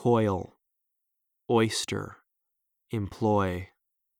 coil, oyster, employ.